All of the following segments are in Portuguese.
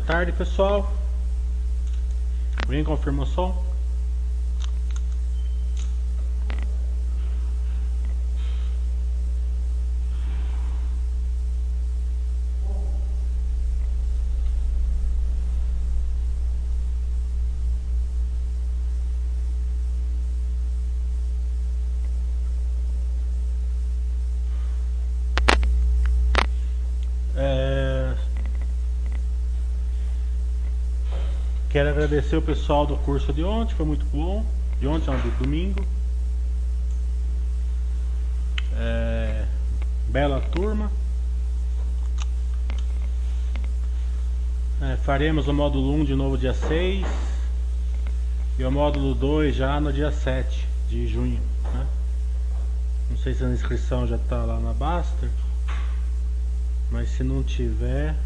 Boa tarde, pessoal. Alguém confirmou o som? Quero agradecer o pessoal do curso de ontem, foi muito bom. De ontem, não, do domingo. É, bela turma. É, faremos o módulo 1 de novo dia 6 e o módulo 2 já no dia 7 de junho. Né? Não sei se a inscrição já está lá na Baster, mas se não tiver.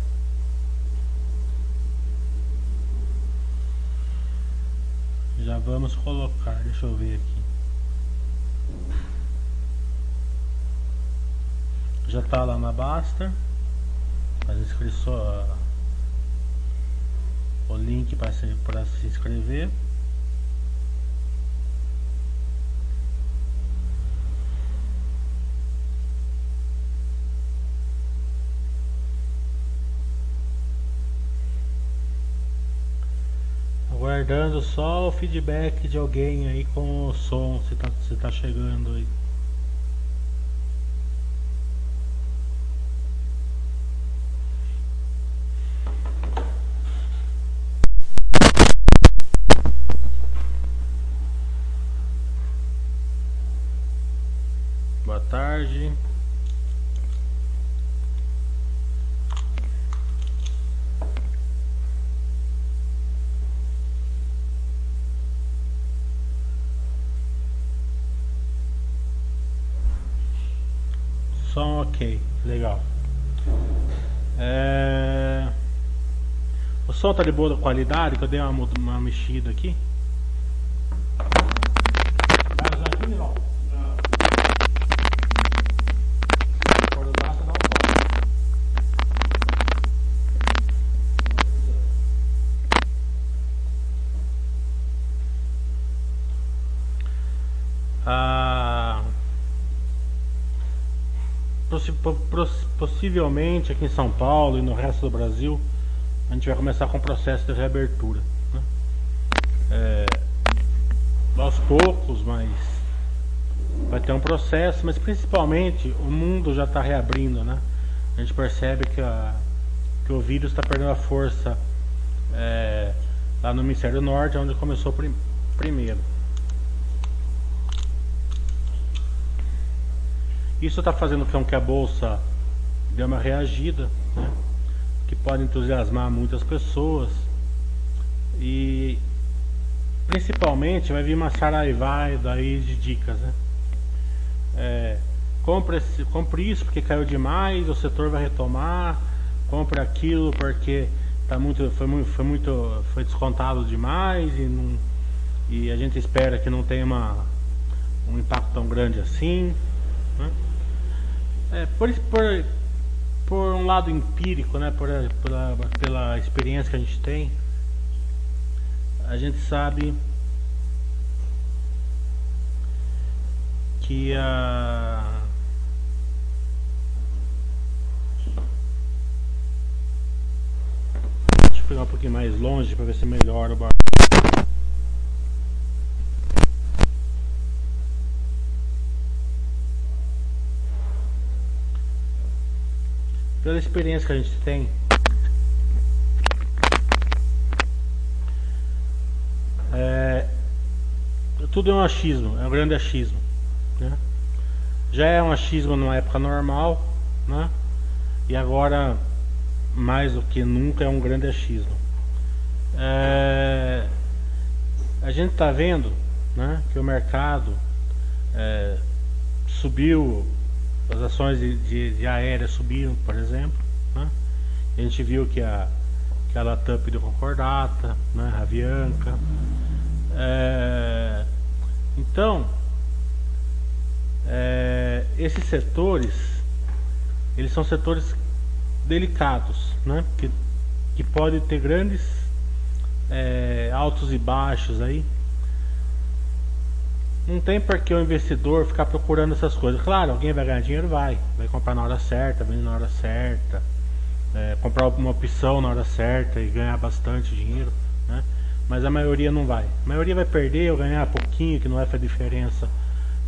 Já vamos colocar, deixa eu ver aqui. Já está lá na Basta. As inscrições. O link para se, se inscrever. Aguardando só o feedback de alguém aí com o som, se tá, se tá chegando aí. Ok, legal. É... O som tá de boa qualidade, que eu dei uma, uma mexida aqui. Possivelmente aqui em São Paulo e no resto do Brasil, a gente vai começar com o processo de reabertura. Né? É, aos poucos, mas vai ter um processo, mas principalmente o mundo já está reabrindo. Né? A gente percebe que, a, que o vírus está perdendo a força é, lá no Ministério do Norte, onde começou prim, primeiro. Isso está fazendo com que a bolsa dê uma reagida, né? que pode entusiasmar muitas pessoas e principalmente vai vir uma saraivai daí de dicas, né? É, compre, compre isso porque caiu demais, o setor vai retomar, compre aquilo porque tá muito, foi muito, foi muito, foi descontado demais e, não, e a gente espera que não tenha uma, um impacto tão grande assim. É, por, por, por um lado empírico, né, por, pela, pela experiência que a gente tem, a gente sabe que a Deixa eu pegar um pouquinho mais longe para ver se melhora o barulho. Pela experiência que a gente tem, é, tudo é um achismo, é um grande achismo. Né? Já é um achismo numa época normal, né? e agora, mais do que nunca, é um grande achismo. É, a gente está vendo né, que o mercado é, subiu as ações de, de, de aérea subiram, por exemplo. Né? A gente viu que a, que a Latamp deu concordata, né? a Avianca. É, então, é, esses setores, eles são setores delicados, né? Porque que pode ter grandes é, altos e baixos aí. Não tem por que o investidor ficar procurando essas coisas. Claro, alguém vai ganhar dinheiro, vai. Vai comprar na hora certa, vender na hora certa. É, comprar uma opção na hora certa e ganhar bastante dinheiro. Né? Mas a maioria não vai. A maioria vai perder ou ganhar pouquinho, que não vai fazer diferença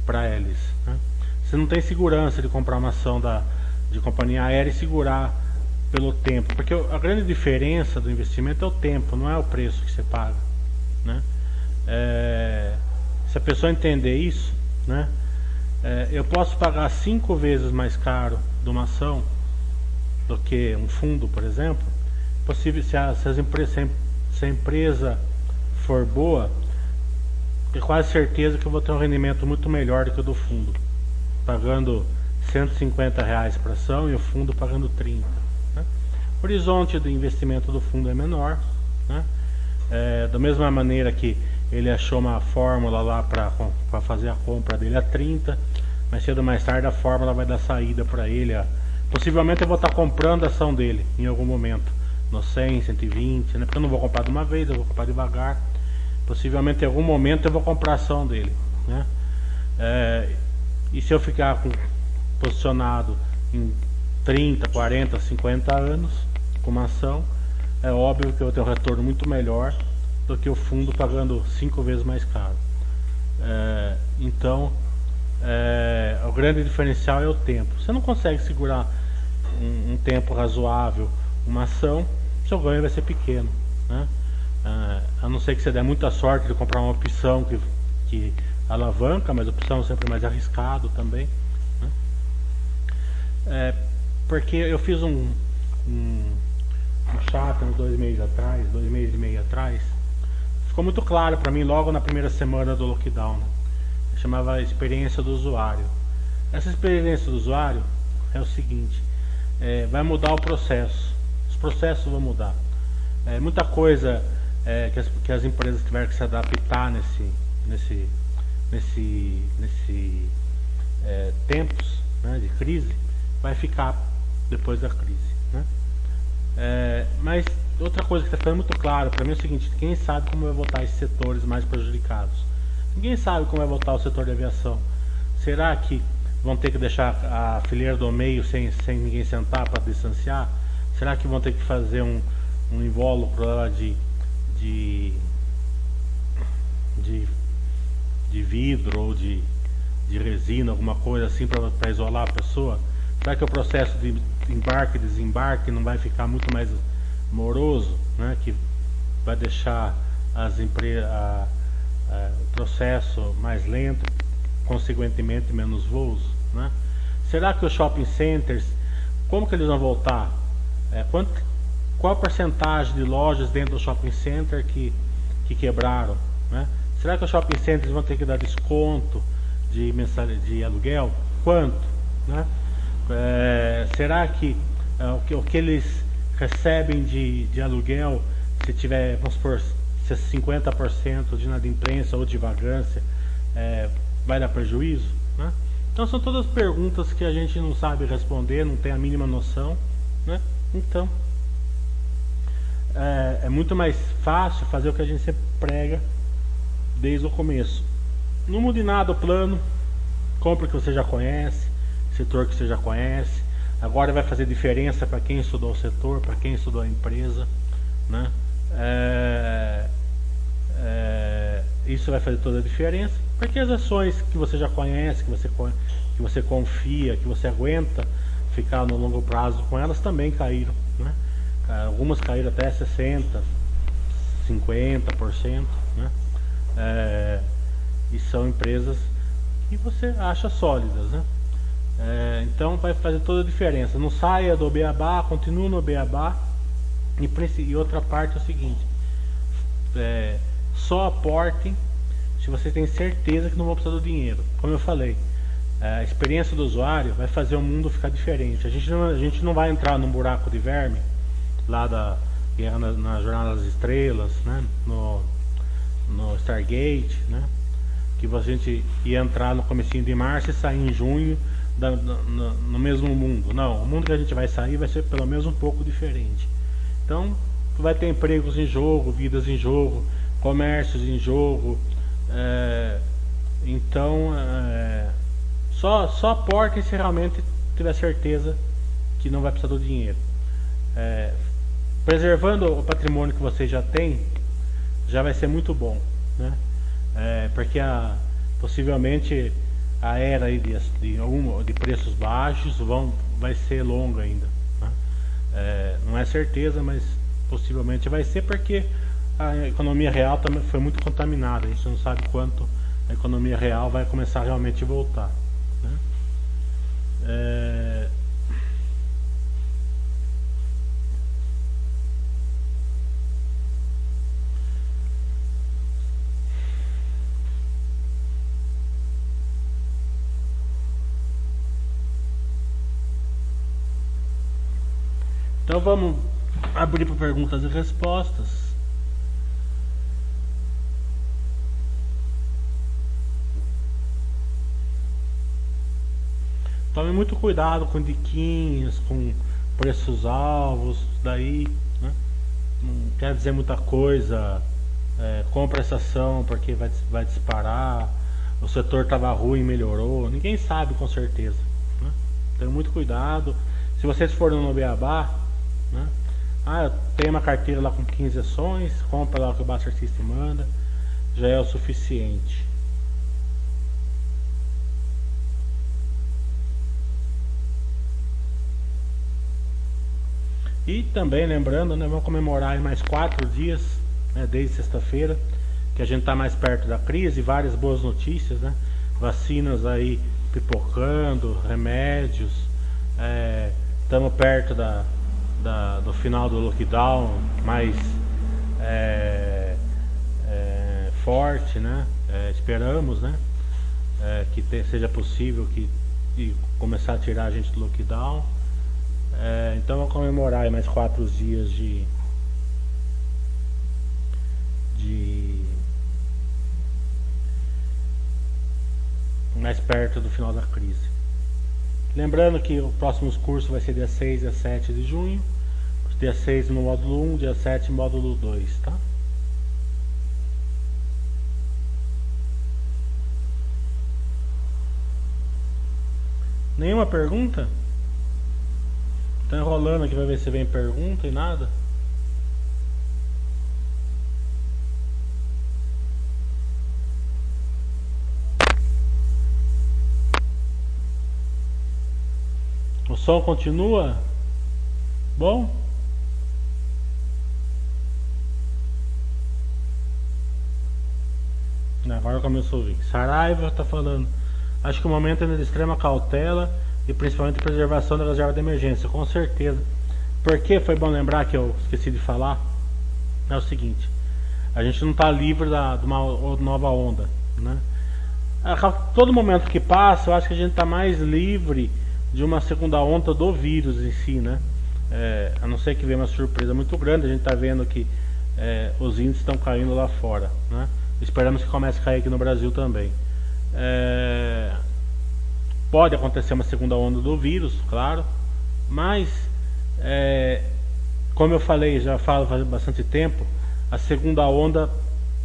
para eles. Né? Você não tem segurança de comprar uma ação da, de companhia aérea e segurar pelo tempo. Porque a grande diferença do investimento é o tempo, não é o preço que você paga. Né? É, se a pessoa entender isso, né? É, eu posso pagar cinco vezes mais caro de uma ação do que um fundo, por exemplo. Possível se a, se, as empresas, se a empresa for boa, é quase certeza que eu vou ter um rendimento muito melhor do que o do fundo, pagando 150 reais para ação e o fundo pagando 30. Né? O horizonte do investimento do fundo é menor, né? é, da mesma maneira que ele achou uma fórmula lá para fazer a compra dele a 30, mas cedo ou mais tarde a fórmula vai dar saída para ele. A, possivelmente eu vou estar tá comprando a ação dele em algum momento, no 100, 120, né? porque eu não vou comprar de uma vez, eu vou comprar devagar. Possivelmente em algum momento eu vou comprar a ação dele. Né? É, e se eu ficar com, posicionado em 30, 40, 50 anos com uma ação, é óbvio que eu vou ter um retorno muito melhor do que o fundo pagando cinco vezes mais caro. É, então, é, o grande diferencial é o tempo. Você não consegue segurar um, um tempo razoável uma ação, seu ganho vai ser pequeno. Né? É, a não ser que você dê muita sorte de comprar uma opção que, que alavanca, mas a opção é sempre mais arriscado também. Né? É, porque eu fiz um, um, um chat uns dois meses atrás, dois meses e meio atrás, ficou muito claro para mim logo na primeira semana do lockdown. Né? Chamava experiência do usuário. Essa experiência do usuário é o seguinte: é, vai mudar o processo. Os processos vão mudar. É, muita coisa é, que, as, que, as, empresas tiveram que se adaptar nesse, nesse, nesse, nesse é, tempos né, de crise vai ficar depois da crise. É, mas outra coisa que está ficando muito claro para mim é o seguinte: quem sabe como vai voltar esses setores mais prejudicados? Ninguém sabe como vai voltar o setor de aviação. Será que vão ter que deixar a fileira do meio sem, sem ninguém sentar para distanciar? Será que vão ter que fazer um, um invólucro de, de, de, de vidro ou de, de resina, alguma coisa assim para isolar a pessoa? Será que o processo de embarque desembarque não vai ficar muito mais moroso, né, que vai deixar as empresas o processo mais lento, consequentemente menos voos, né? Será que os shopping centers, como que eles vão voltar? É, quanto, qual a porcentagem de lojas dentro do shopping center que, que quebraram? Né? Será que os shopping centers vão ter que dar desconto de, mensal, de aluguel? Quanto? Né? É, será que, é, o que o que eles recebem de, de aluguel, se tiver, vamos supor, se 50% de inadimplência ou de vagância, é, vai dar prejuízo? Né? Então são todas perguntas que a gente não sabe responder, não tem a mínima noção. Né? Então é, é muito mais fácil fazer o que a gente sempre prega desde o começo. Não mude nada o plano, compre o que você já conhece, setor que você já conhece, Agora vai fazer diferença para quem estudou o setor, para quem estudou a empresa. Né? É, é, isso vai fazer toda a diferença, porque as ações que você já conhece, que você, que você confia, que você aguenta ficar no longo prazo com elas também caíram. Né? Algumas caíram até 60%, 50%. Né? É, e são empresas que você acha sólidas. Né? É, então vai fazer toda a diferença. Não saia do beabá, continue no beabá. E, e outra parte é o seguinte: é, só aportem se você tem certeza que não vão precisar do dinheiro. Como eu falei, é, a experiência do usuário vai fazer o mundo ficar diferente. A gente não, a gente não vai entrar num buraco de verme lá da na, na Jornada das Estrelas, né? no, no Stargate, né? que a gente ia entrar no comecinho de março e sair em junho da, no, no mesmo mundo. Não, o mundo que a gente vai sair vai ser pelo menos um pouco diferente. Então, vai ter empregos em jogo, vidas em jogo, comércios em jogo. É, então, é, só, só aporte se realmente tiver certeza que não vai precisar do dinheiro. É, preservando o patrimônio que você já tem, já vai ser muito bom, né? É, porque a, possivelmente a era de, de, de preços baixos vão, vai ser longa ainda. Né? É, não é certeza, mas possivelmente vai ser porque a economia real também foi muito contaminada. A gente não sabe quanto a economia real vai começar realmente a voltar. Né? É... vamos abrir para perguntas e respostas. Tome muito cuidado com diquinhas, com preços alvos, daí né? não quer dizer muita coisa. É, compra essa ação porque vai, vai disparar, o setor estava ruim melhorou, ninguém sabe com certeza. Né? Tenha muito cuidado. Se vocês forem no Beabá, né? ah, tem uma carteira lá com 15 ações, compra lá o que o Buster System manda, já é o suficiente. E também lembrando, né, vamos comemorar mais quatro dias, né, desde sexta-feira, que a gente está mais perto da crise, várias boas notícias, né? Vacinas aí pipocando, remédios, estamos é, perto da, da, do final do lockdown mais é, é, forte, né? É, esperamos, né? É, que te, seja possível que começar a tirar a gente do lockdown. É, então vou comemorar mais quatro dias de, de mais perto do final da crise. Lembrando que o próximo curso vai ser dia 6 e 7 de junho. Dia 6 no módulo 1, dia 7 no módulo 2, tá? Nenhuma pergunta? Tá enrolando aqui pra ver se vem pergunta e nada. O som continua? Bom? Agora começou a ouvir. Saraiva está falando. Acho que o momento é de extrema cautela e principalmente preservação da reserva de emergência, com certeza. Porque foi bom lembrar que eu esqueci de falar. É o seguinte: a gente não está livre da, de uma nova onda, né? Todo momento que passa, eu acho que a gente está mais livre de uma segunda onda do vírus em si, né? É, a não ser que venha uma surpresa muito grande, a gente está vendo que é, os índices estão caindo lá fora, né? Esperamos que comece a cair aqui no Brasil também. É, Pode acontecer uma segunda onda do vírus, claro, mas é, como eu falei, já falo faz bastante tempo, a segunda onda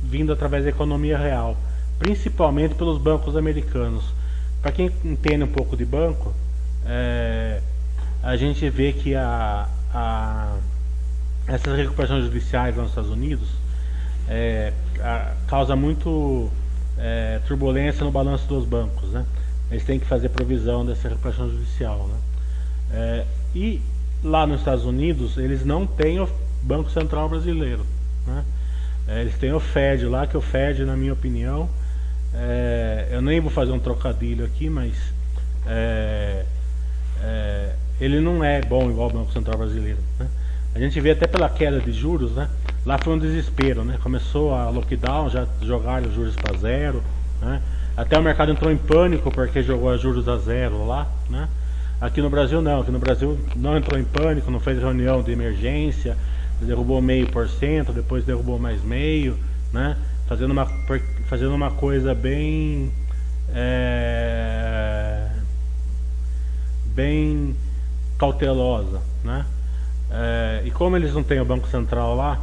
vindo através da economia real, principalmente pelos bancos americanos. Para quem entende um pouco de banco, é, a gente vê que a, a, essas recuperações judiciais lá nos Estados Unidos é, a, causa muito é, turbulência no balanço dos bancos, né? eles têm que fazer provisão dessa recuperação judicial. Né? É, e lá nos Estados Unidos, eles não têm o Banco Central Brasileiro. Né? É, eles têm o Fed lá, que o Fed, na minha opinião, é, eu nem vou fazer um trocadilho aqui, mas é, ele não é bom igual o Banco Central Brasileiro. Né? A gente vê até pela queda de juros, né? lá foi um desespero. Né? Começou a lockdown, já jogaram os juros para zero. Né? Até o mercado entrou em pânico porque jogou a juros a zero lá, né? Aqui no Brasil não, aqui no Brasil não entrou em pânico, não fez reunião de emergência, derrubou meio por cento, depois derrubou mais meio, né? Fazendo uma, fazendo uma coisa bem é, bem cautelosa, né? É, e como eles não têm o Banco Central lá,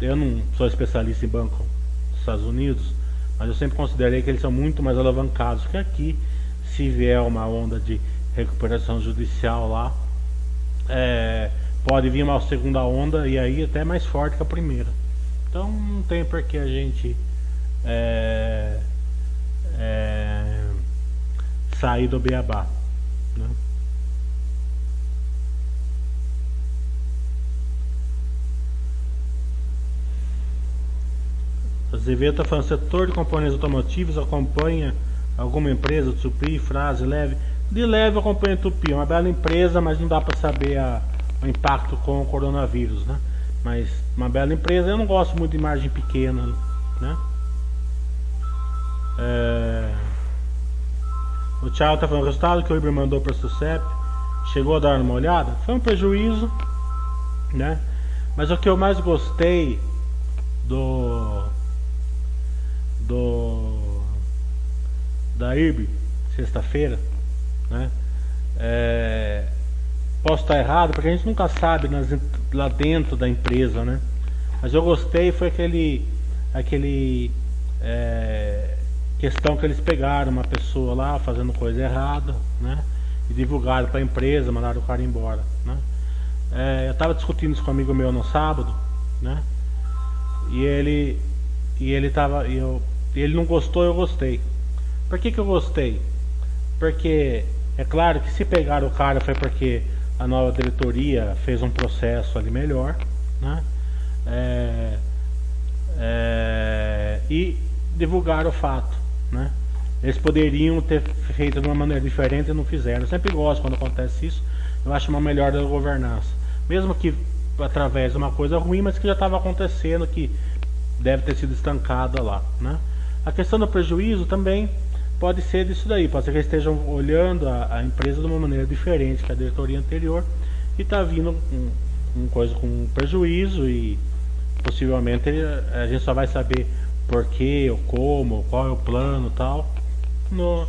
eu não sou especialista em banco dos Estados Unidos, mas eu sempre considerei que eles são muito mais alavancados que aqui. Se vier uma onda de recuperação judicial lá, é, pode vir uma segunda onda e aí até mais forte que a primeira. Então não tem por que a gente é, é, sair do beabá. Azevedo está falando, setor de componentes automotivos acompanha alguma empresa, Tupi, frase, leve. De leve acompanha Tupi, é uma bela empresa, mas não dá para saber a, o impacto com o coronavírus, né? Mas uma bela empresa, eu não gosto muito de margem pequena, né? É... O Thiago está falando, o resultado que o Iber mandou para o SUSEP chegou a dar uma olhada? Foi um prejuízo, né? Mas o que eu mais gostei do da IRB, sexta-feira, né? É, posso estar errado, porque a gente nunca sabe nas, lá dentro da empresa, né? Mas eu gostei foi aquele aquele é, questão que eles pegaram uma pessoa lá fazendo coisa errada, né? E divulgaram para a empresa, mandaram o cara embora, né? É, eu estava discutindo isso com um amigo meu no sábado, né? E ele e ele tava eu ele não gostou, eu gostei. Por que, que eu gostei? Porque é claro que se pegar o cara foi porque a nova diretoria fez um processo ali melhor, né? É, é, e divulgar o fato, né? Eles poderiam ter feito de uma maneira diferente e não fizeram. Eu sempre gosto quando acontece isso. Eu acho uma melhor da governança, mesmo que através de uma coisa ruim, mas que já estava acontecendo, que deve ter sido estancada lá, né? A questão do prejuízo também pode ser disso daí, pode ser que eles estejam olhando a, a empresa de uma maneira diferente que a diretoria anterior e está vindo um, coisa com prejuízo e possivelmente a gente só vai saber por que, ou como, qual é o plano tal no,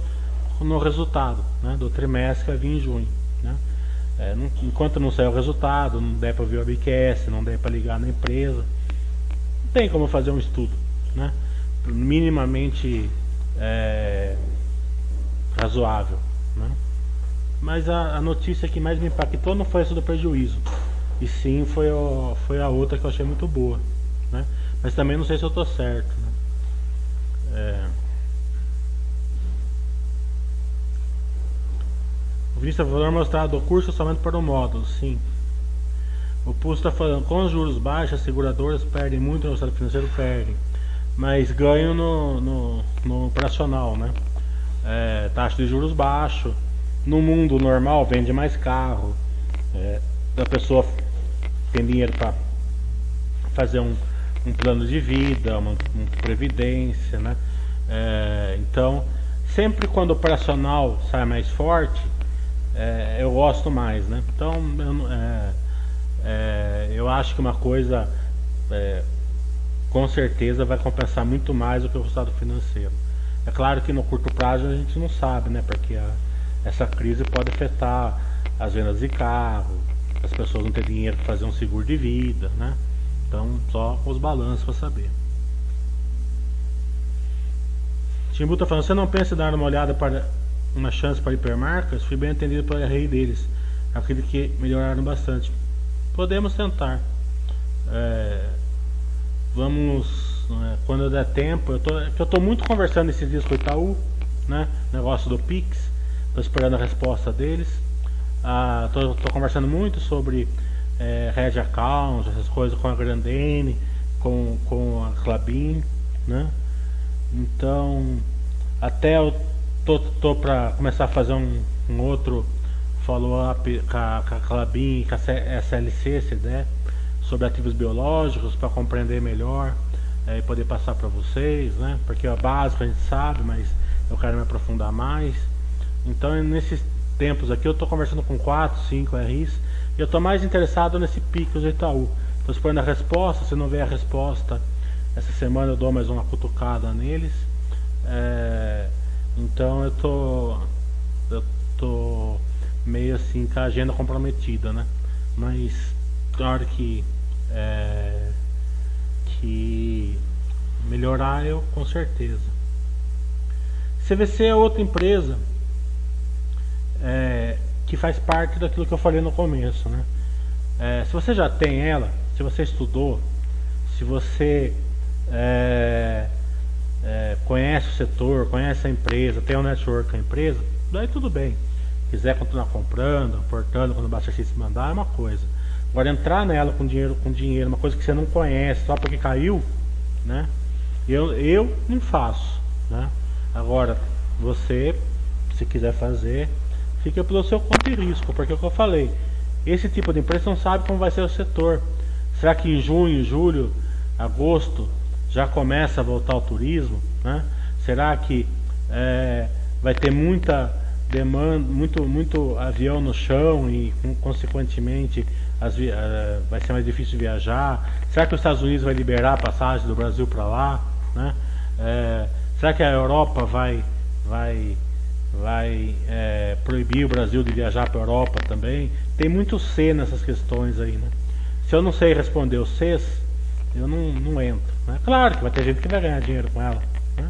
no resultado né, do trimestre que vai vir em junho. Né? É, não, enquanto não sair o resultado, não der para ver o ABQS, não der para ligar na empresa, não tem como fazer um estudo. Né? minimamente é, razoável. Né? Mas a, a, notícia que mais me impactou não foi essa do prejuízo, e sim foi, o, foi a outra que eu achei muito boa. Né? Mas também não sei se eu estou certo. Né? É... O Vinícius valor mostrado do curso somente para o módulo, sim. O Pulso está falando, com os juros baixos, as seguradoras perdem muito no estado financeiro, perdem mas ganho no, no, no operacional, né? É, taxa de juros baixo. No mundo normal vende mais carro. É, a pessoa tem dinheiro para fazer um, um, plano de vida, uma, uma previdência, né? É, então, sempre quando o operacional sai mais forte, é, eu gosto mais, né? Então, eu, é, é, eu acho que uma coisa com certeza vai compensar muito mais do que o resultado financeiro. É claro que no curto prazo a gente não sabe, né? Porque a, essa crise pode afetar as vendas de carro, as pessoas não têm dinheiro para fazer um seguro de vida, né? Então só os balanços para saber. Timbu está falando, você não pensa em dar uma olhada para uma chance para hipermarcas? Fui bem entendido pela rei deles. Acredito que melhoraram bastante. Podemos tentar. É, vamos, né, quando der tempo, eu tô, eu tô muito conversando esses dias com o Itaú, né? Negócio do Pix, tô esperando a resposta deles. Ah, tô, tô conversando muito sobre é, Red Account, essas coisas com a Grandene, com, com a Clabin, né? Então, até eu tô, tô começar a fazer um, um outro follow-up com a, com a Clabin, com a SLC, se der sobre ativos biológicos para compreender melhor é, e poder passar para vocês, né? Porque a básico a gente sabe, mas eu quero me aprofundar mais. Então, nesses tempos aqui, eu estou conversando com 4, 5 RIs e eu estou mais interessado nesse pico do Itaú. Estou esperando a resposta, se não vier a resposta, essa semana eu dou mais uma cutucada neles. É, então, eu tô, eu tô meio assim com a agenda comprometida, né? Mas hora que, é, que melhorar, eu com certeza. CVC é outra empresa é, que faz parte daquilo que eu falei no começo, né? É, se você já tem ela, se você estudou, se você é, é, conhece o setor, conhece a empresa, tem um network com a empresa, daí tudo bem. Quiser continuar comprando, aportando quando o Bastard mandar, é uma coisa. Agora entrar nela com dinheiro, com dinheiro, uma coisa que você não conhece, só porque caiu, né? Eu, eu não faço, né? Agora, você, se quiser fazer, fica pelo seu conta e risco, porque é o que eu falei, esse tipo de empresa não sabe como vai ser o setor. Será que em junho, julho, agosto já começa a voltar o turismo? Né? Será que é, vai ter muita demanda, muito, muito avião no chão e consequentemente as, uh, vai ser mais difícil viajar? Será que os Estados Unidos vai liberar a passagem do Brasil para lá? Né? É, será que a Europa vai, vai, vai é, proibir o Brasil de viajar para a Europa também? Tem muito C nessas questões aí. Né? Se eu não sei responder os Cs, eu não, não entro. Né? Claro que vai ter gente que vai ganhar dinheiro com ela, né?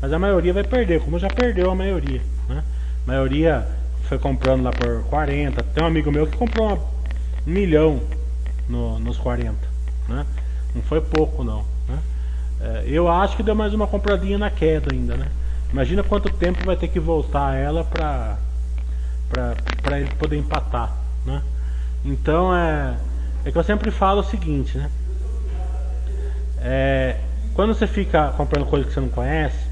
mas a maioria vai perder, como já perdeu a maioria. Né? A maioria foi comprando lá por 40. Tem um amigo meu que comprou uma, milhão no, nos 40. Né? Não foi pouco não. Né? É, eu acho que deu mais uma compradinha na queda ainda. Né? Imagina quanto tempo vai ter que voltar ela para para ele poder empatar. Né? Então é, é que eu sempre falo o seguinte, né? É, quando você fica comprando coisas que você não conhece,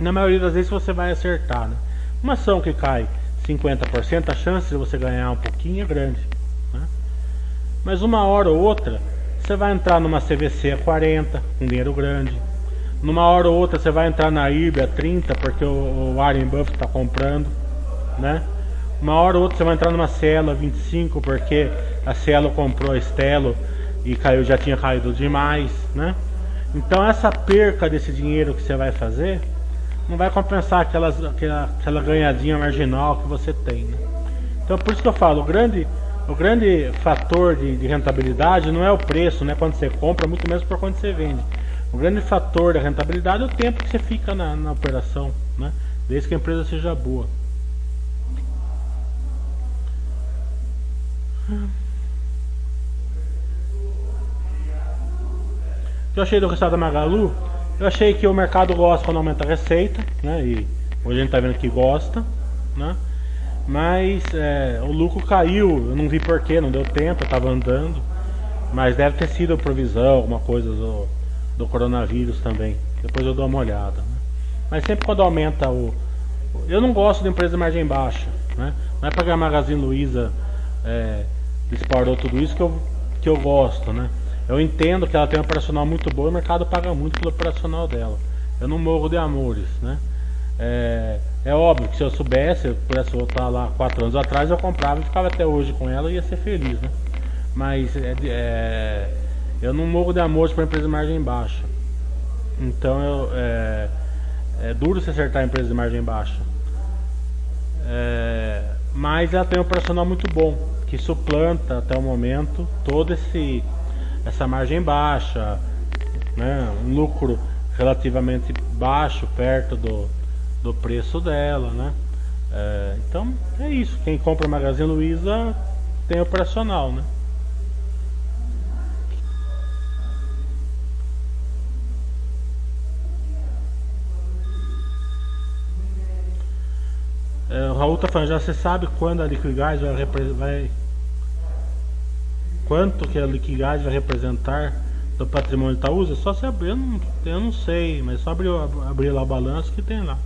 na maioria das vezes você vai acertar. Né? Uma ação que cai 50%, a chance de você ganhar um pouquinho é grande. Mas uma hora ou outra, você vai entrar numa CVC a 40, com dinheiro grande. Numa hora ou outra, você vai entrar na IRB a 30, porque o, o Warren Buffett está comprando. Né? Uma hora ou outra, você vai entrar numa Cielo a 25, porque a Cielo comprou a Stelo e caiu, já tinha caído demais, né? Então essa perca desse dinheiro que você vai fazer não vai compensar aquelas, aquela, aquela ganhadinha marginal que você tem, né? Então por isso que eu falo, grande, o grande fator de, de rentabilidade não é o preço, né? Quando você compra, muito menos por quando você vende. O grande fator da rentabilidade é o tempo que você fica na, na operação, né? Desde que a empresa seja boa. que eu achei do resultado da Magalu? Eu achei que o mercado gosta quando aumenta a receita, né? E hoje a gente está vendo que gosta, né? Mas é, o lucro caiu, eu não vi porquê, não deu tempo, eu estava andando. Mas deve ter sido provisão, alguma coisa do, do coronavírus também. Depois eu dou uma olhada. Né? Mas sempre quando aumenta o. Eu não gosto de empresa de margem baixa. Né? Não é para a Magazine Luiza é, disparou tudo isso que eu, que eu gosto. Né? Eu entendo que ela tem um operacional muito bom e o mercado paga muito pelo operacional dela. Eu não morro de amores, né? É, é óbvio que se eu soubesse, eu pudesse voltar lá quatro anos atrás, eu comprava e ficava até hoje com ela e ia ser feliz, né? Mas é, é, eu não morro de amores para empresa de margem baixa. Então eu, é, é duro se acertar a empresa de margem baixa. É, mas ela tem um operacional muito bom, que suplanta até o momento todo esse essa margem baixa, né, um lucro relativamente baixo perto do, do preço dela, né? É, então é isso. Quem compra Magazine Luiza tem operacional, né? É, o Raul tá falando, já você sabe quando a Liquigás vai, vai quanto que a liquidez vai representar do patrimônio Itaúsa, só se abrir, eu não, eu não sei, mas só abrir, abrir lá o balanço que tem lá.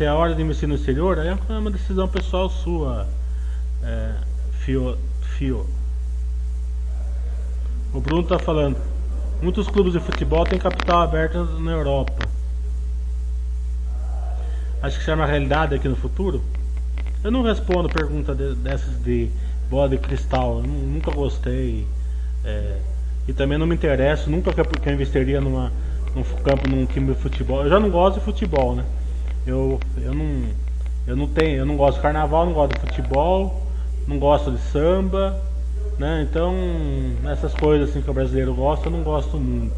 Se é hora de investir no exterior, aí é uma decisão pessoal sua, é, fio, fio. O Bruno está falando, muitos clubes de futebol têm capital aberto na Europa. Acho que será uma realidade aqui no futuro? Eu não respondo pergunta de, dessas de bola de cristal. Eu nunca gostei. É, e também não me interesso. Nunca que eu investiria numa, num campo, num time de futebol. Eu já não gosto de futebol, né? Eu, eu não eu não tenho, eu não gosto de carnaval, não gosto de futebol, não gosto de samba, né? Então, essas coisas assim que o brasileiro gosta, eu não gosto muito.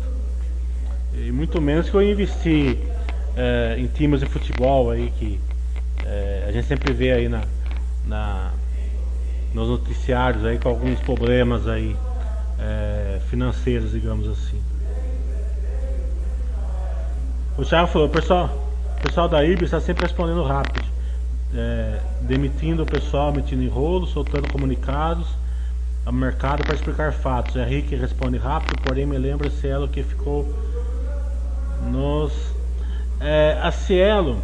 E muito menos que eu investi é, em times de futebol aí que é, a gente sempre vê aí na, na, nos noticiários aí com alguns problemas aí é, financeiros, digamos assim. O Thiago falou, pessoal, o pessoal da IB está sempre respondendo rápido, é, demitindo o pessoal, metindo enrolo, soltando comunicados ao mercado para explicar fatos. É Henrique responde rápido, porém me lembra Cielo que ficou nos. É, a Cielo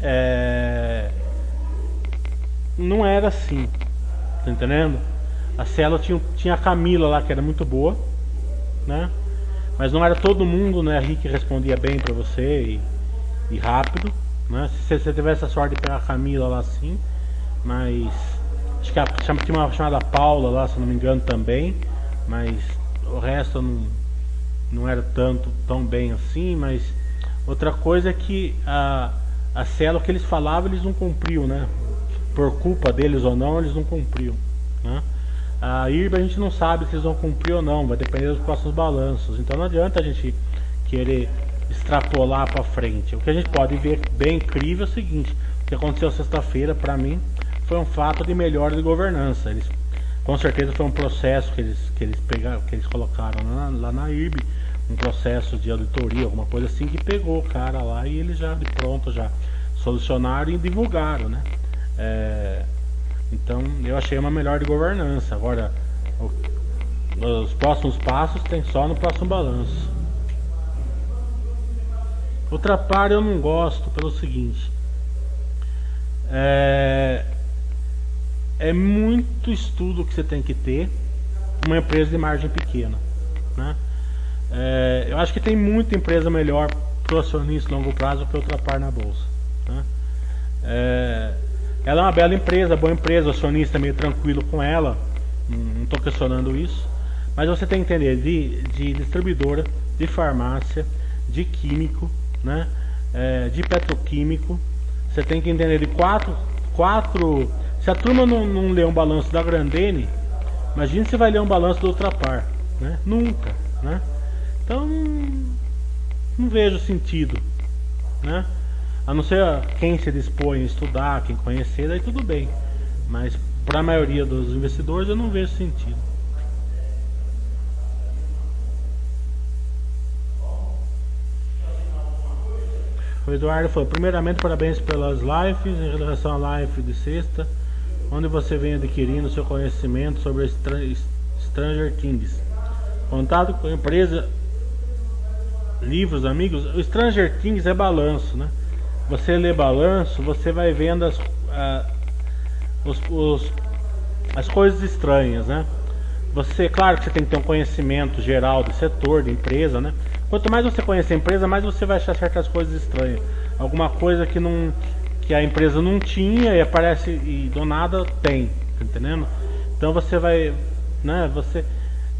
é, não era assim, tá entendendo? A Cielo tinha, tinha a Camila lá que era muito boa, né? Mas não era todo mundo, né? A Rick respondia bem para você e, e, rápido, né? Se você tivesse a sorte de pegar a Camila lá assim, mas acho que a, tinha uma chamada Paula lá, se não me engano também, mas o resto não, não era tanto tão bem assim, mas outra coisa é que a, a célula que eles falavam eles não cumpriam, né? Por culpa deles ou não, eles não cumpriam, né? A IRB a gente não sabe se eles vão cumprir ou não, vai depender dos próximos balanços. Então não adianta a gente querer extrapolar para frente. O que a gente pode ver bem incrível é o seguinte: o que aconteceu sexta-feira para mim foi um fato de melhora de governança. Eles, com certeza foi um processo que eles que eles pegaram, que eles colocaram lá, lá na IRB, um processo de auditoria, alguma coisa assim que pegou o cara lá e eles já de pronto já solucionaram e divulgaram, né? É, então eu achei uma melhor de governança. Agora, o, os próximos passos tem só no próximo balanço. Outra parte eu não gosto pelo seguinte. É, é muito estudo que você tem que ter uma empresa de margem pequena. Né? É, eu acho que tem muita empresa melhor para o acionista longo prazo que outra par na bolsa. Né? É, ela é uma bela empresa, boa empresa, o acionista é meio tranquilo com ela, não estou questionando isso. Mas você tem que entender de, de distribuidora, de farmácia, de químico, né? É, de petroquímico. Você tem que entender de quatro, quatro. Se a turma não, não lê um balanço da Grandene, imagine se vai ler um balanço do Ultrapar, né? Nunca, né? Então não vejo sentido, né? A não ser quem se dispõe a estudar, quem conhecer, aí tudo bem. Mas para a maioria dos investidores eu não vejo sentido. O Eduardo falou, primeiramente parabéns pelas lives em relação à live de sexta, onde você vem adquirindo seu conhecimento sobre Stranger Things. Contato com a empresa, livros, amigos, o Stranger Things é balanço, né? você lê balanço, você vai vendo as, os, os, as coisas estranhas, né? Você, claro que você tem que ter um conhecimento geral do setor, de empresa, né? Quanto mais você conhece a empresa, mais você vai achar certas coisas estranhas. Alguma coisa que não que a empresa não tinha e aparece e do nada tem, tá entendendo? Então você vai, né, você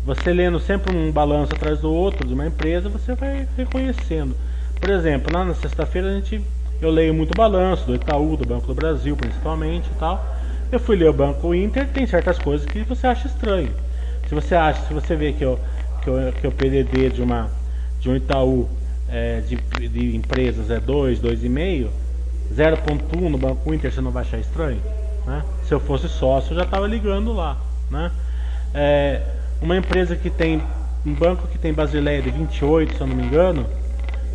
você lendo sempre um balanço atrás do outro de uma empresa, você vai reconhecendo. Por exemplo, na sexta-feira a gente eu leio muito balanço do Itaú, do Banco do Brasil principalmente e tal. Eu fui ler o Banco Inter, tem certas coisas que você acha estranho. Se você acha, se você vê que, eu, que o PDD de, uma, de um Itaú é, de, de empresas é 2, 2,5, 0,1 no Banco Inter você não vai achar estranho? Né? Se eu fosse sócio, eu já estava ligando lá. Né? É, uma empresa que tem, um banco que tem Basileia de 28, se eu não me engano,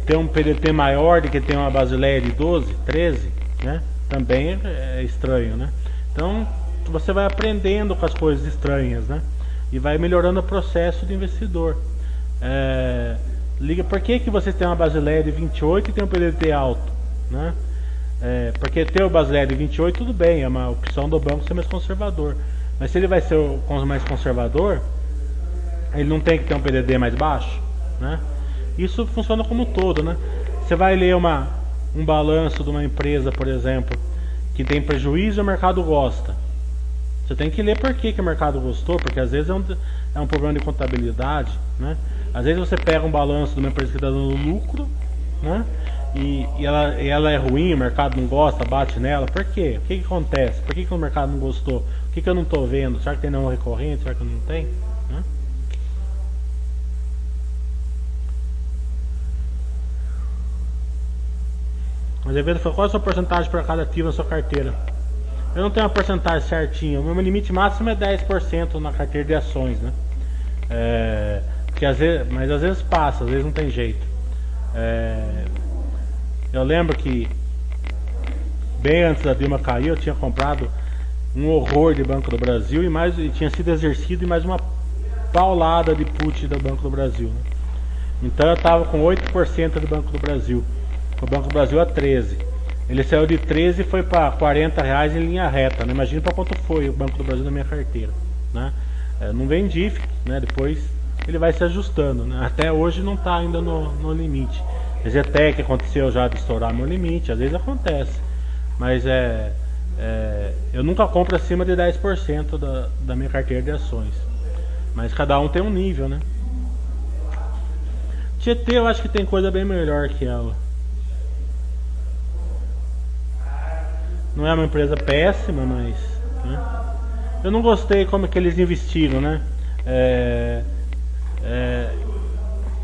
ter um PDT maior do que ter uma Basileia de 12, 13, né? Também é estranho, né? Então você vai aprendendo com as coisas estranhas, né? E vai melhorando o processo do investidor. É, liga, por que, que você tem uma Basileia de 28 e tem um PDT alto, né? É, porque ter o Basileia de 28 tudo bem, é uma opção do banco ser mais conservador. Mas se ele vai ser o mais conservador, ele não tem que ter um PDD mais baixo, né? Isso funciona como um todo, né? Você vai ler uma, um balanço de uma empresa, por exemplo, que tem prejuízo e o mercado gosta. Você tem que ler por que, que o mercado gostou, porque às vezes é um, é um problema de contabilidade, né? Às vezes você pega um balanço de uma empresa que está dando lucro, né? e, e, ela, e ela é ruim, o mercado não gosta, bate nela, por quê? O que, que acontece? Por que, que o mercado não gostou? O que, que eu não estou vendo? Será que tem não recorrente? Será que não tem? Né? Azevedo falou, qual é a sua porcentagem para cada ativo na sua carteira? Eu não tenho uma porcentagem certinha. O meu limite máximo é 10% na carteira de ações, né? É, porque às vezes, mas às vezes passa, às vezes não tem jeito. É, eu lembro que bem antes da Dilma cair, eu tinha comprado um horror de Banco do Brasil e mais e tinha sido exercido e mais uma paulada de put do Banco do Brasil. Né? Então eu estava com 8% do Banco do Brasil. O Banco do Brasil a 13. Ele saiu de 13 e foi para 40 reais em linha reta. Né? Imagina para quanto foi o Banco do Brasil na minha carteira. Né? É, não vendi, né? depois ele vai se ajustando. Né? Até hoje não está ainda no, no limite. Zetec aconteceu já de estourar meu limite, às vezes acontece. Mas é, é eu nunca compro acima de 10% da, da minha carteira de ações. Mas cada um tem um nível, né? Tietê eu acho que tem coisa bem melhor que ela. Não é uma empresa péssima, mas. Né? Eu não gostei como é que eles investiram, né? É, é,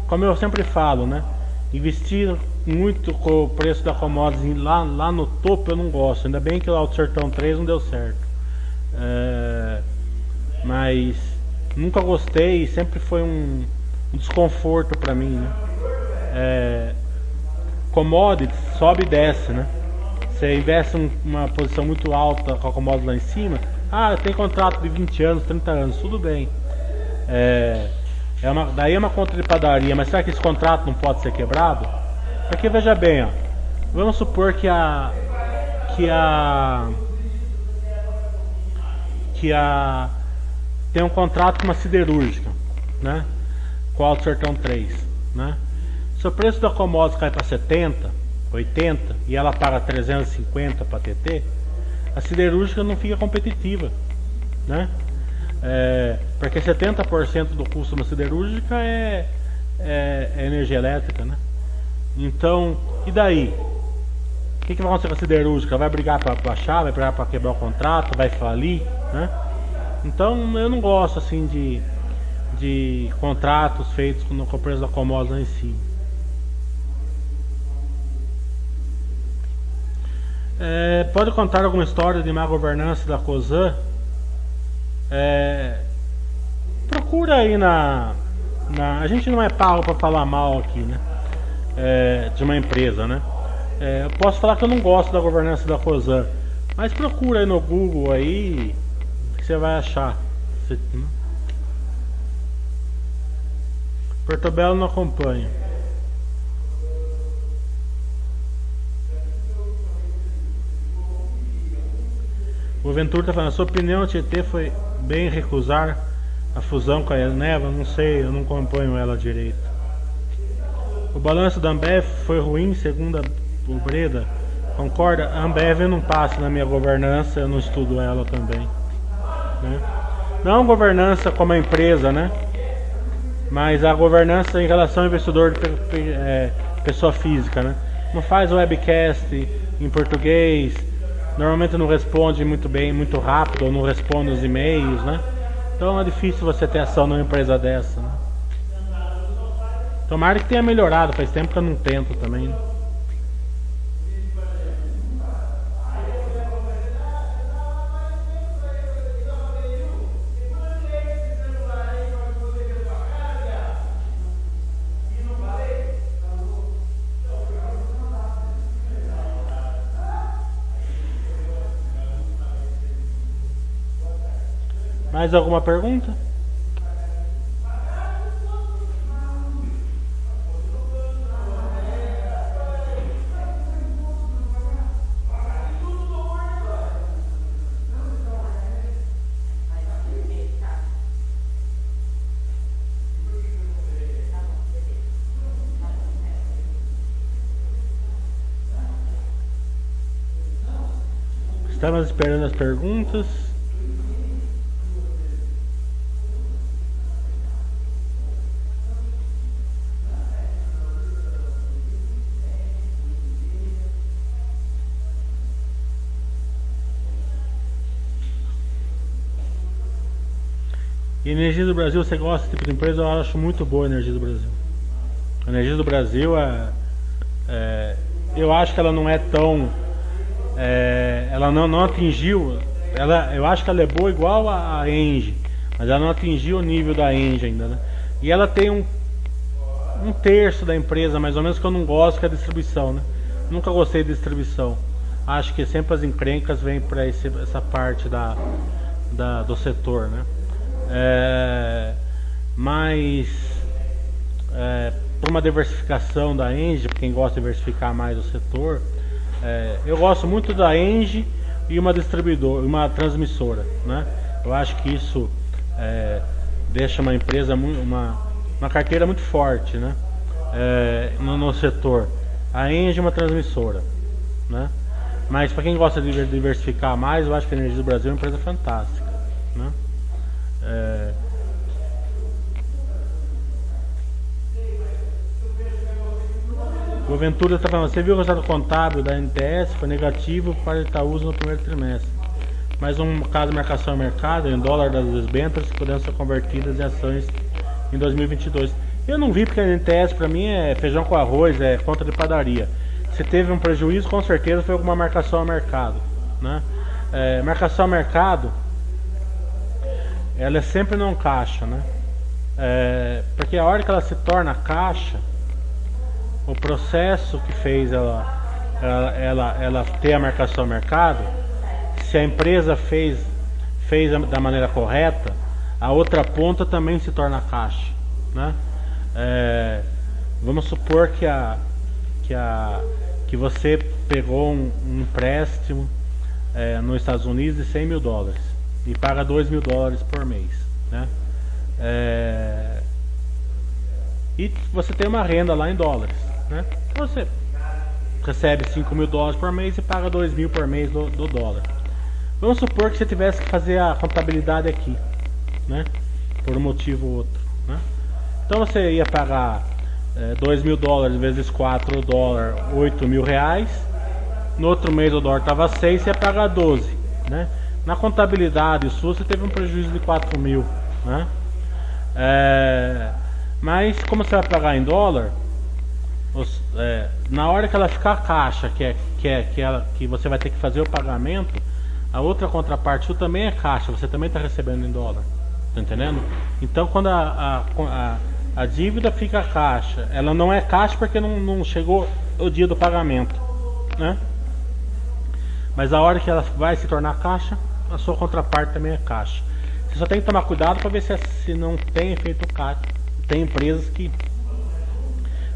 como eu sempre falo, né? Investir muito com o preço da commodities lá, lá no topo eu não gosto. Ainda bem que o Alto Sertão 3 não deu certo. É, mas nunca gostei sempre foi um, um desconforto para mim. Né? É, commodities sobe e desce, né? Você investe uma posição muito alta com a commodity lá em cima. Ah, tem contrato de 20 anos, 30 anos, tudo bem. É, é uma, daí é uma conta de padaria, mas será que esse contrato não pode ser quebrado? Porque veja bem, ó, vamos supor que a que a que a tem um contrato com uma siderúrgica, né? Com a Alto Sertão 3, né? Se o preço da commodity cai para 70, 80 e ela paga 350 para TT, a siderúrgica não fica competitiva, né? É, porque 70% do custo uma siderúrgica é, é, é, energia elétrica, né? Então, e daí? O que, que vai acontecer com a siderúrgica? Vai brigar para baixar? Vai brigar para quebrar o contrato? Vai falir? Né? Então, eu não gosto assim de, de contratos feitos com, o preço da commodity em si. É, pode contar alguma história de má governança da COSAN? É, procura aí na, na, A gente não é pago para falar mal aqui, né? É, de uma empresa, né? É, eu posso falar que eu não gosto da governança da COSAN, mas procura aí no Google aí que você vai achar. Né? Porto Belo não acompanha. O Ventura está falando, sua opinião, Tietê foi bem recusar a fusão com a Eneva? Não sei, eu não acompanho ela direito. O balanço da Ambev foi ruim, segundo o Breda. Concorda? A Ambev não passa na minha governança, eu não estudo ela também. Né? Não governança como empresa, né? Mas a governança em relação ao investidor de é, pessoa física, né? Não faz webcast em português, normalmente não responde muito bem, muito rápido, ou não responde os e-mails, né? Então é difícil você ter ação numa empresa dessa, né? Tomara que tenha melhorado, faz tempo que eu não tento também. Né? Mais alguma pergunta? Estamos esperando as perguntas. Energia do Brasil, você gosta desse tipo de empresa? Eu acho muito boa a Energia do Brasil. A Energia do Brasil é, é eu acho que ela não é tão é, ela não, não atingiu ela, eu acho que ela é boa igual a, a Engie, mas ela não atingiu o nível da Engie ainda, né? E ela tem um, um terço da empresa, mais ou menos, que eu não gosto, que é a distribuição, né? Nunca gostei de distribuição. Acho que sempre as encrencas vêm para essa parte da, da, do setor, né? É, mas é, por uma diversificação da Engie, quem gosta de diversificar mais o setor, é, eu gosto muito da Engie e uma distribuidora, uma transmissora, né? Eu acho que isso é, deixa uma empresa uma, uma carteira muito forte, né? É, no, no, setor. A Engie é uma transmissora, né? Mas para quem gosta de diversificar mais, eu acho que a Energia do Brasil é uma empresa fantástica, né? É, O Ventura está falando, você viu o resultado contábil da NTS? Foi negativo para Itaúsa no primeiro trimestre. Mais um caso de marcação ao mercado, em dólar das desventas, que poderiam ser convertidas em ações em 2022. Eu não vi porque a NTS para mim é feijão com arroz, é conta de padaria. Se teve um prejuízo, com certeza foi alguma marcação ao mercado. Né? É, marcação ao mercado, ela é sempre não caixa, né? É, porque a hora que ela se torna caixa, o processo que fez ela, ela, ela, ela ter a marcação ao mercado, se a empresa fez, fez da maneira correta, a outra ponta também se torna caixa. Né? É, vamos supor que, a, que, a, que você pegou um, um empréstimo é, nos Estados Unidos de 100 mil dólares e paga 2 mil dólares por mês. Né? É, e você tem uma renda lá em dólares. Né? Você recebe 5 mil dólares por mês e paga 2 mil por mês do, do, dólar. Vamos supor que você tivesse que fazer a contabilidade aqui, né? Por um motivo ou outro. Né? Então você ia pagar é, 2 mil dólares vezes 4 dólar, 8 mil reais. No outro mês o dólar estava 6, você ia pagar 12. Né? Na contabilidade sua você teve um prejuízo de 4 mil. Né? É, mas como você vai pagar em dólar, os, é, na hora que ela ficar caixa, que é, que, é, que, ela, que você vai ter que fazer o pagamento, a outra contraparte também é caixa, você também está recebendo em dólar. Tá entendendo? Então quando a, a, a, a, dívida fica caixa, ela não é caixa porque não, não chegou o dia do pagamento. Né? Mas a hora que ela vai se tornar caixa, a sua contraparte também é caixa. Você só tem que tomar cuidado para ver se, se não tem efeito caixa. Tem empresas que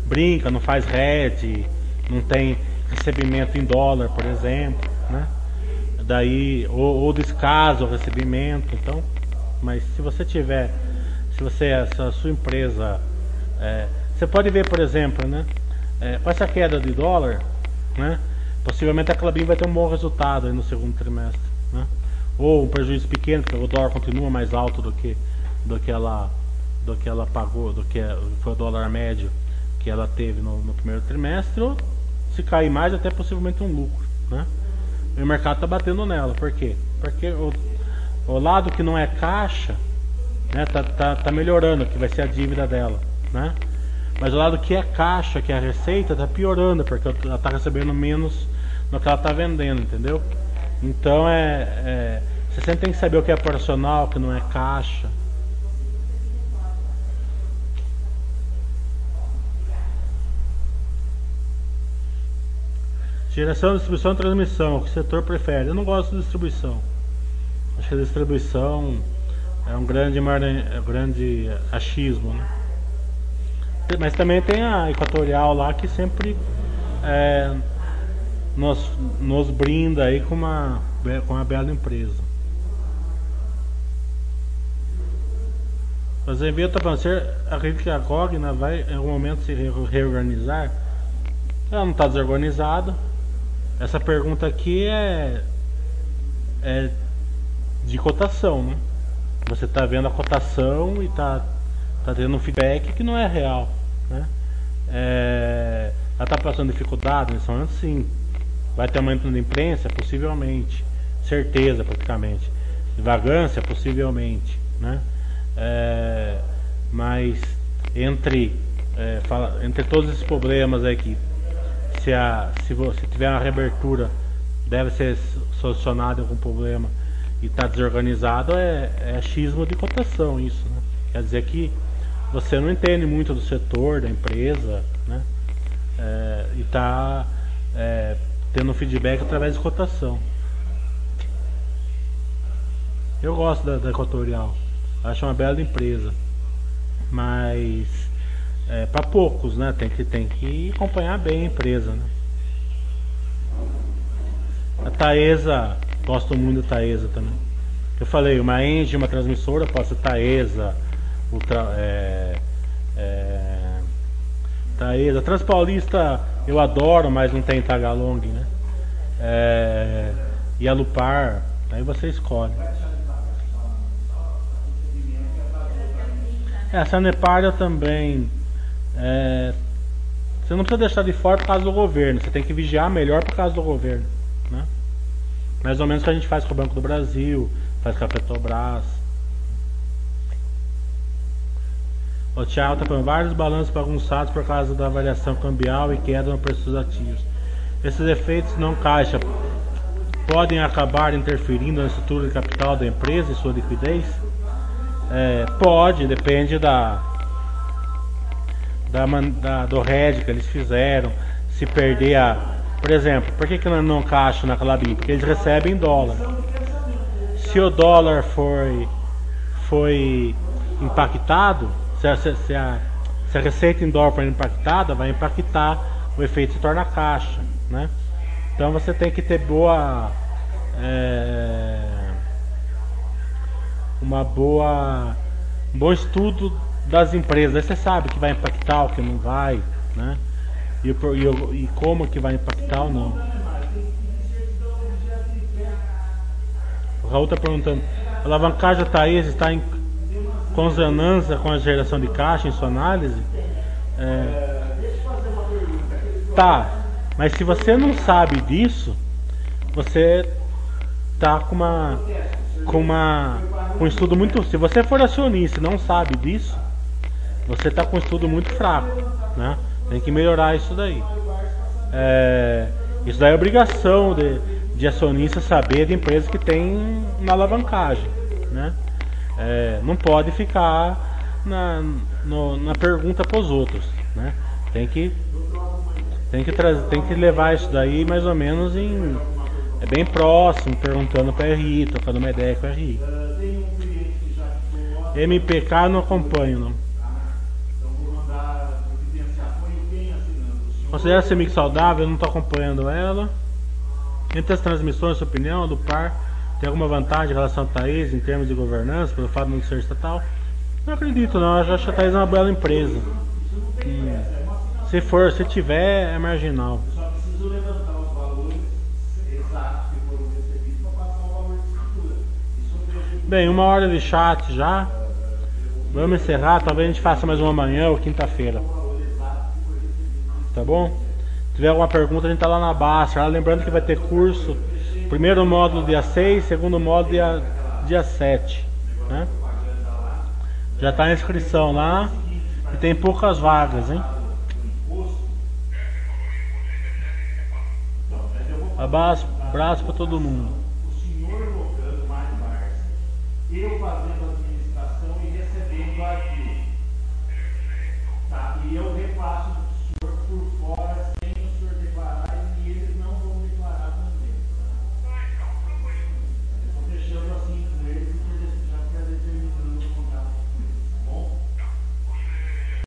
brinca, não faz red, não tem recebimento em dólar, por exemplo, né? Daí ou, ou descasa o recebimento, então, mas se você tiver, se você se a sua empresa, é, você pode ver, por exemplo, né? É, com essa queda de dólar, né? Possivelmente a Clabin vai ter um bom resultado no segundo trimestre? Ou um prejuízo pequeno, porque o dólar continua mais alto do que do que ela do que ela pagou, do que foi o dólar médio que ela teve no, no primeiro trimestre, ou se cair mais, até possivelmente um lucro. Né? E o mercado está batendo nela. Por quê? Porque o, o lado que não é caixa né, tá, tá, tá melhorando, que vai ser a dívida dela. Né? Mas o lado que é caixa, que é a receita, está piorando, porque ela está recebendo menos no que ela está vendendo, entendeu? Então é, é, você sempre tem que saber o que é operacional, o que não é caixa. Geração, distribuição transmissão. O que o setor prefere? Eu não gosto de distribuição. Acho que a distribuição é um grande, é grande achismo. Né? Mas também tem a Equatorial lá que sempre é, nos, nos brinda aí com uma, com uma bela empresa. Mas envio está falando, você acredita que a Cogna vai em algum momento se reorganizar? Ela não está desorganizada essa pergunta aqui é, é de cotação, né? Você está vendo a cotação e está tá tendo um feedback que não é real, né? É, ela está passando dificuldade nesse momento? Sim. Vai ter aumento da imprensa? Possivelmente. Certeza, praticamente. Vagância? Possivelmente, né? É, mas entre, é, fala, entre todos esses problemas aí que se, a, se você tiver uma reabertura deve ser solucionado algum problema e está desorganizado, é, é xismo de cotação isso. Né? Quer dizer que você não entende muito do setor, da empresa, né? É, e está é, tendo feedback através de cotação. Eu gosto da, da Equatorial, acho uma bela empresa, mas é, para poucos, né? Tem que, tem que acompanhar bem a empresa, né? A Taesa, gosto muito da Taesa também. Eu falei, uma engine, uma transmissora, pode ser Taesa, Ultra, é, é, Taesa. Transpaulista eu adoro, mas não tem Tagalong, né? É, e a Lupar, aí você escolhe. É, a Sanepar também. É, você não precisa deixar de fora por causa do governo, você tem que vigiar melhor por causa do governo. Né? Mais ou menos o que a gente faz com o Banco do Brasil, faz com a Petrobras. O Thiago está falando vários balanços bagunçados por causa da variação cambial e queda no preço dos ativos. Esses efeitos não caixa podem acabar interferindo na estrutura de capital da empresa e sua liquidez? É, pode, depende da, da, da, do head que eles fizeram. Se perder a, por exemplo, por que, que não caixa na Calabim? Porque eles recebem dólar. Se o dólar foi, foi impactado, se a, se, a, se a receita dólar for impactada, vai impactar, o efeito se torna caixa. Né? Então você tem que ter boa. É, uma boa. um bom estudo das empresas. Aí você sabe que vai impactar, o que não vai. Né? e, e, e como que vai impactar ou não. O Raul está perguntando, a alavancagem da Thaís está em consonância com a geração de caixa em sua análise? É, tá, mas se você não sabe disso, você tá com uma com uma com um estudo muito, se você for acionista e não sabe disso, você tá com um estudo muito fraco, né? Tem que melhorar isso daí. É, isso daí é obrigação de, de acionista saber de empresas que tem uma alavancagem. Né? É, não pode ficar na, no, na pergunta para os outros. Né? Tem que tem que trazer, tem que levar isso daí mais ou menos em é bem próximo, perguntando para RI, trocando uma ideia com RI. MPK não acompanho não. Considera ser mix saudável, eu não estou acompanhando ela. Entre as transmissões, sua opinião, do par, tem alguma vantagem em relação a Thaís em termos de governança, pelo fato de não ser estatal? Não acredito não, eu acho que a Thaís é uma bela empresa. Se for, se tiver, é marginal. Bem, uma hora de chat já. Vamos encerrar, talvez a gente faça mais uma manhã ou quinta-feira. Tá bom? Se tiver alguma pergunta, a gente tá lá na baixa. Lembrando que vai ter curso. Primeiro módulo dia 6, segundo módulo dia, dia 7. Né? Já tá a inscrição lá. E tem poucas vagas, hein? Abraço, abraço para todo mundo. O senhor locando mais eu fazendo administração e recebendo arquivo. Tá? E eu repasso